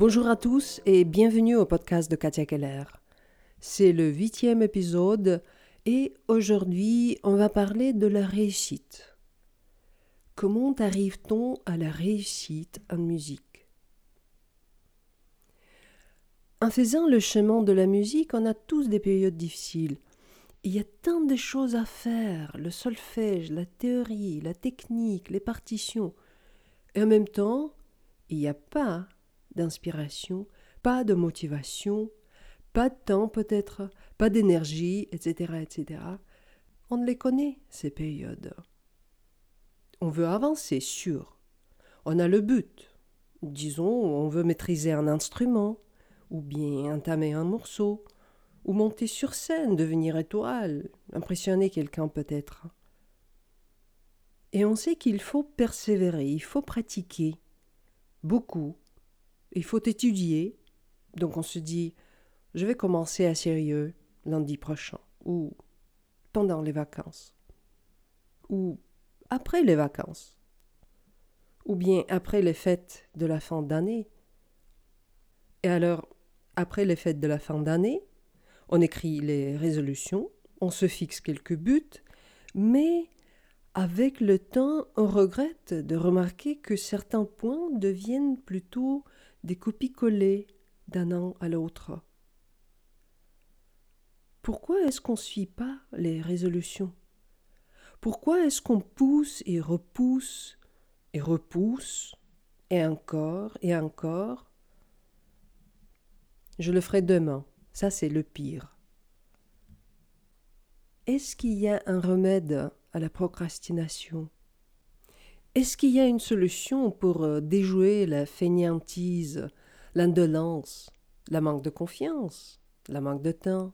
Bonjour à tous et bienvenue au podcast de Katia Keller. C'est le huitième épisode et aujourd'hui on va parler de la réussite. Comment arrive-t-on à la réussite en musique? En faisant le chemin de la musique, on a tous des périodes difficiles. Il y a tant de choses à faire, le solfège, la théorie, la technique, les partitions. Et en même temps, il n'y a pas d'inspiration, pas de motivation, pas de temps peut-être, pas d'énergie, etc., etc. On les connaît, ces périodes. On veut avancer, sûr. On a le but. Disons, on veut maîtriser un instrument, ou bien entamer un morceau, ou monter sur scène, devenir étoile, impressionner quelqu'un peut-être. Et on sait qu'il faut persévérer, il faut pratiquer, beaucoup, il faut étudier. Donc on se dit, je vais commencer à sérieux lundi prochain, ou pendant les vacances, ou après les vacances, ou bien après les fêtes de la fin d'année. Et alors, après les fêtes de la fin d'année, on écrit les résolutions, on se fixe quelques buts, mais avec le temps, on regrette de remarquer que certains points deviennent plutôt des copies-collées d'un an à l'autre. Pourquoi est-ce qu'on ne suit pas les résolutions? Pourquoi est-ce qu'on pousse et repousse et repousse et encore et encore? Je le ferai demain. Ça, c'est le pire. Est-ce qu'il y a un remède à la procrastination? Est-ce qu'il y a une solution pour euh, déjouer la fainéantise, l'indolence, la manque de confiance, la manque de temps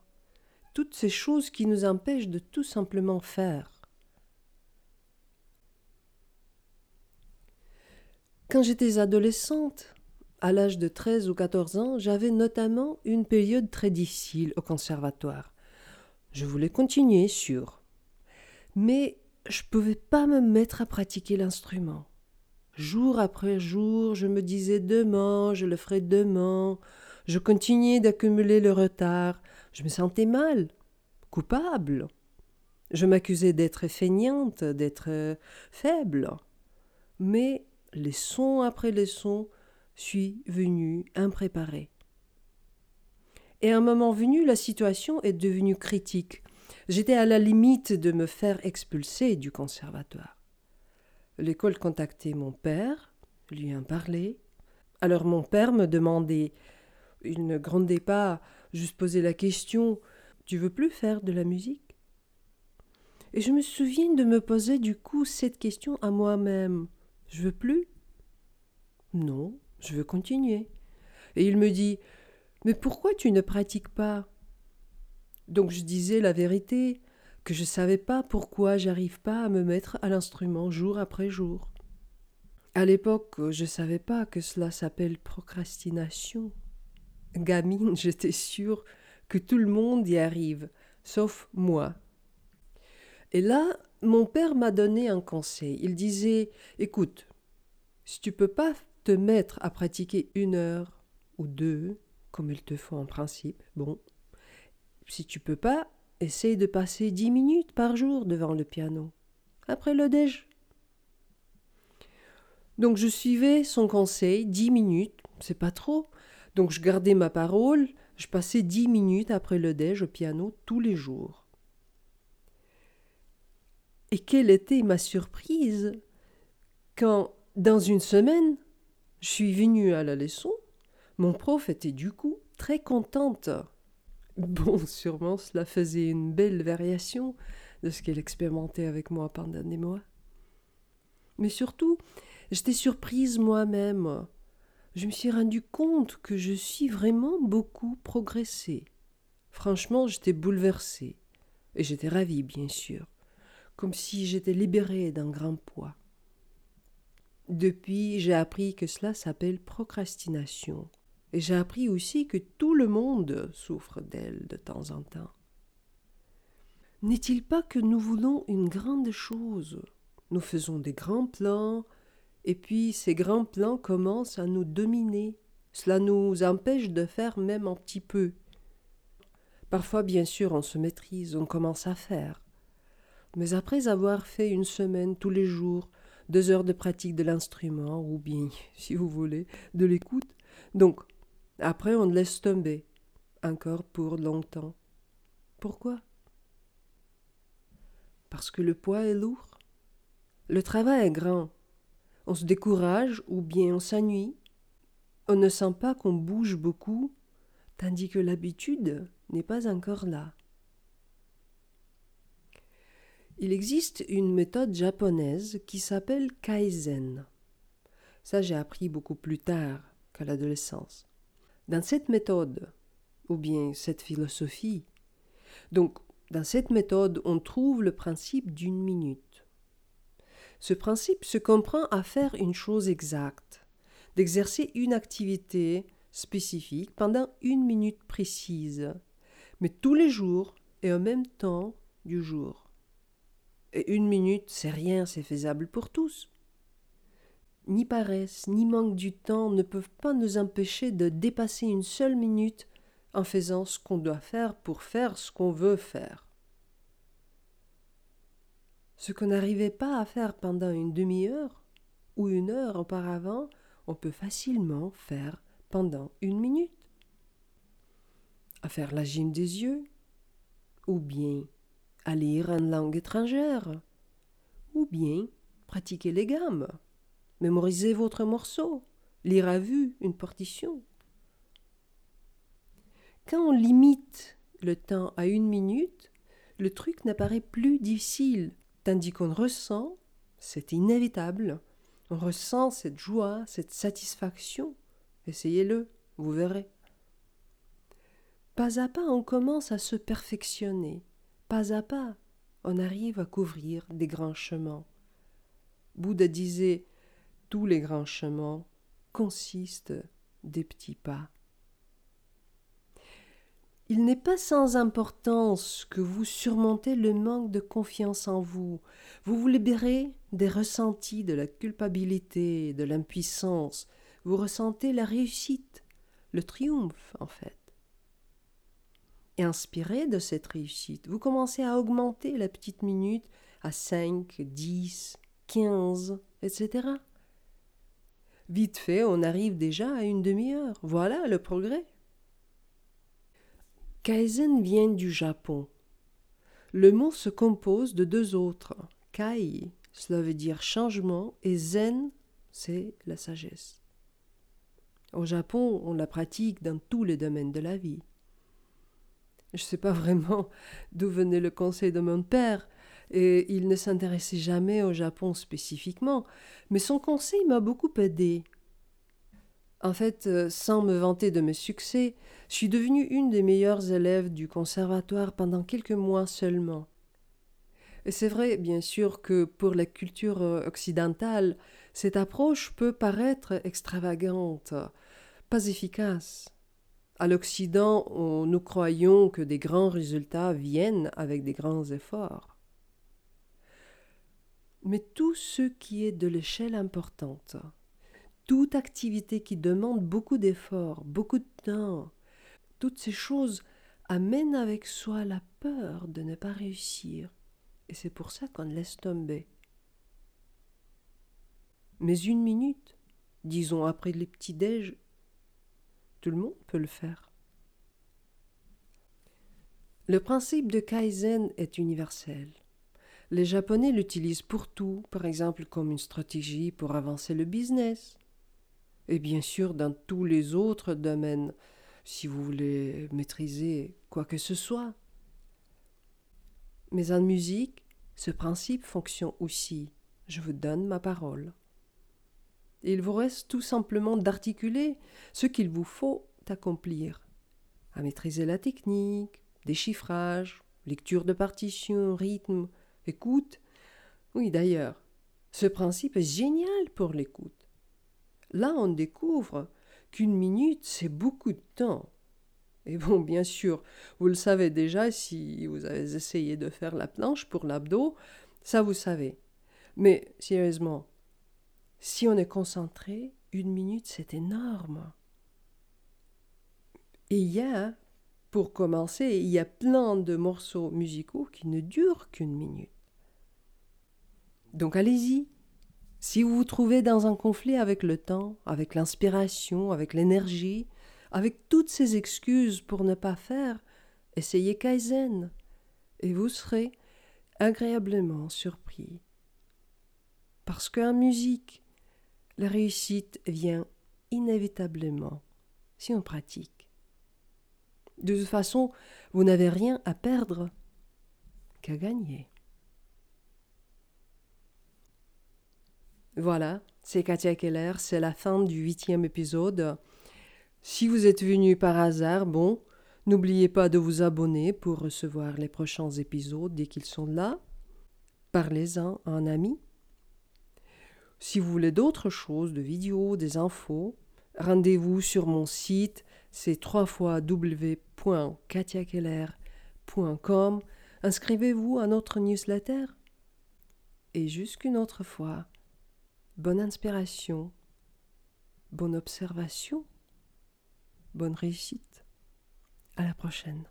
Toutes ces choses qui nous empêchent de tout simplement faire? Quand j'étais adolescente, à l'âge de 13 ou 14 ans, j'avais notamment une période très difficile au conservatoire. Je voulais continuer, sûr mais je ne pouvais pas me mettre à pratiquer l'instrument. Jour après jour, je me disais demain, je le ferai demain. Je continuais d'accumuler le retard. Je me sentais mal, coupable. Je m'accusais d'être feignante, d'être faible. Mais les sons après les sons, suis venue impréparée. Et à un moment venu, la situation est devenue critique. J'étais à la limite de me faire expulser du conservatoire. L'école contactait mon père, lui en parlait. Alors mon père me demandait, il ne grondait pas, juste posait la question Tu veux plus faire de la musique? Et je me souviens de me poser du coup cette question à moi-même Je veux plus? Non, je veux continuer. Et il me dit Mais pourquoi tu ne pratiques pas? Donc je disais la vérité, que je ne savais pas pourquoi j'arrive pas à me mettre à l'instrument jour après jour. À l'époque, je ne savais pas que cela s'appelle procrastination. Gamine, j'étais sûre que tout le monde y arrive, sauf moi. Et là, mon père m'a donné un conseil. Il disait Écoute, si tu peux pas te mettre à pratiquer une heure ou deux, comme il te faut en principe, bon, si tu peux pas, essaye de passer dix minutes par jour devant le piano. Après le déj. Donc je suivais son conseil, dix minutes, c'est pas trop. Donc je gardais ma parole, je passais dix minutes après le déj au piano tous les jours. Et quelle était ma surprise quand, dans une semaine, je suis venue à la leçon, mon prof était du coup très contente. Bon, sûrement cela faisait une belle variation de ce qu'elle expérimentait avec moi pendant des mois. Mais surtout, j'étais surprise moi-même. Je me suis rendu compte que je suis vraiment beaucoup progressée. Franchement, j'étais bouleversée. Et j'étais ravie, bien sûr, comme si j'étais libérée d'un grand poids. Depuis, j'ai appris que cela s'appelle procrastination. Et j'ai appris aussi que tout le monde souffre d'elle de temps en temps. N'est-il pas que nous voulons une grande chose? Nous faisons des grands plans, et puis ces grands plans commencent à nous dominer, Cela nous empêche de faire même un petit peu. Parfois, bien sûr, on se maîtrise, on commence à faire. Mais après avoir fait une semaine tous les jours, deux heures de pratique de l'instrument, ou bien, si vous voulez, de l'écoute, donc, après, on laisse tomber, encore pour longtemps. Pourquoi? Parce que le poids est lourd. Le travail est grand. On se décourage ou bien on s'ennuie. On ne sent pas qu'on bouge beaucoup, tandis que l'habitude n'est pas encore là. Il existe une méthode japonaise qui s'appelle Kaizen. Ça, j'ai appris beaucoup plus tard qu'à l'adolescence. Dans cette méthode, ou bien cette philosophie, donc dans cette méthode, on trouve le principe d'une minute. Ce principe se comprend à faire une chose exacte, d'exercer une activité spécifique pendant une minute précise, mais tous les jours et en même temps du jour. Et une minute, c'est rien, c'est faisable pour tous. Ni paresse, ni manque du temps ne peuvent pas nous empêcher de dépasser une seule minute en faisant ce qu'on doit faire pour faire ce qu'on veut faire. Ce qu'on n'arrivait pas à faire pendant une demi-heure ou une heure auparavant, on peut facilement faire pendant une minute. À faire la gym des yeux, ou bien à lire une langue étrangère, ou bien pratiquer les gammes, mémoriser votre morceau, lire à vue une partition. Quand on limite le temps à une minute, le truc n'apparaît plus difficile tandis qu'on ressent, c'est inévitable, on ressent cette joie, cette satisfaction. Essayez-le, vous verrez. Pas à pas, on commence à se perfectionner. Pas à pas, on arrive à couvrir des grands chemins. Bouddha disait Tous les grands chemins consistent des petits pas. Il n'est pas sans importance que vous surmontez le manque de confiance en vous. Vous vous libérez des ressentis de la culpabilité, de l'impuissance. Vous ressentez la réussite, le triomphe en fait. Et inspiré de cette réussite, vous commencez à augmenter la petite minute à 5, 10, 15, etc. Vite fait, on arrive déjà à une demi-heure. Voilà le progrès. Kaizen vient du Japon. Le mot se compose de deux autres. Kai, cela veut dire changement, et Zen, c'est la sagesse. Au Japon, on la pratique dans tous les domaines de la vie. Je ne sais pas vraiment d'où venait le conseil de mon père, et il ne s'intéressait jamais au Japon spécifiquement, mais son conseil m'a beaucoup aidé. En fait, euh, sans me vanter de mes succès, je suis devenue une des meilleures élèves du conservatoire pendant quelques mois seulement. Et c'est vrai, bien sûr, que pour la culture euh, occidentale, cette approche peut paraître extravagante, pas efficace. À l'Occident, nous croyons que des grands résultats viennent avec des grands efforts. Mais tout ce qui est de l'échelle importante, toute activité qui demande beaucoup d'efforts, beaucoup de temps, toutes ces choses amènent avec soi la peur de ne pas réussir. Et c'est pour ça qu'on laisse tomber. Mais une minute, disons après les petits déj, tout le monde peut le faire. Le principe de Kaizen est universel. Les Japonais l'utilisent pour tout, par exemple comme une stratégie pour avancer le business, et bien sûr dans tous les autres domaines, si vous voulez maîtriser quoi que ce soit. Mais en musique, ce principe fonctionne aussi. Je vous donne ma parole. Il vous reste tout simplement d'articuler ce qu'il vous faut accomplir, à maîtriser la technique, déchiffrage, lecture de partition, rythme, écoute. Oui, d'ailleurs, ce principe est génial pour l'écoute. Là, on découvre qu'une minute, c'est beaucoup de temps. Et bon, bien sûr, vous le savez déjà si vous avez essayé de faire la planche pour l'abdo, ça vous savez. Mais sérieusement, si on est concentré, une minute, c'est énorme. Et il y a, pour commencer, il y a plein de morceaux musicaux qui ne durent qu'une minute. Donc allez-y. Si vous vous trouvez dans un conflit avec le temps, avec l'inspiration, avec l'énergie, avec toutes ces excuses pour ne pas faire, essayez Kaizen et vous serez agréablement surpris. Parce qu'en musique, la réussite vient inévitablement si on pratique. De toute façon, vous n'avez rien à perdre qu'à gagner. Voilà, c'est Katia Keller, c'est la fin du huitième épisode. Si vous êtes venu par hasard, bon, n'oubliez pas de vous abonner pour recevoir les prochains épisodes dès qu'ils sont là. Parlez-en à un ami. Si vous voulez d'autres choses, de vidéos, des infos, rendez-vous sur mon site, c'est www.katiakeller.com. Inscrivez-vous à notre newsletter. Et jusqu'une autre fois, Bonne inspiration, bonne observation, bonne réussite. À la prochaine.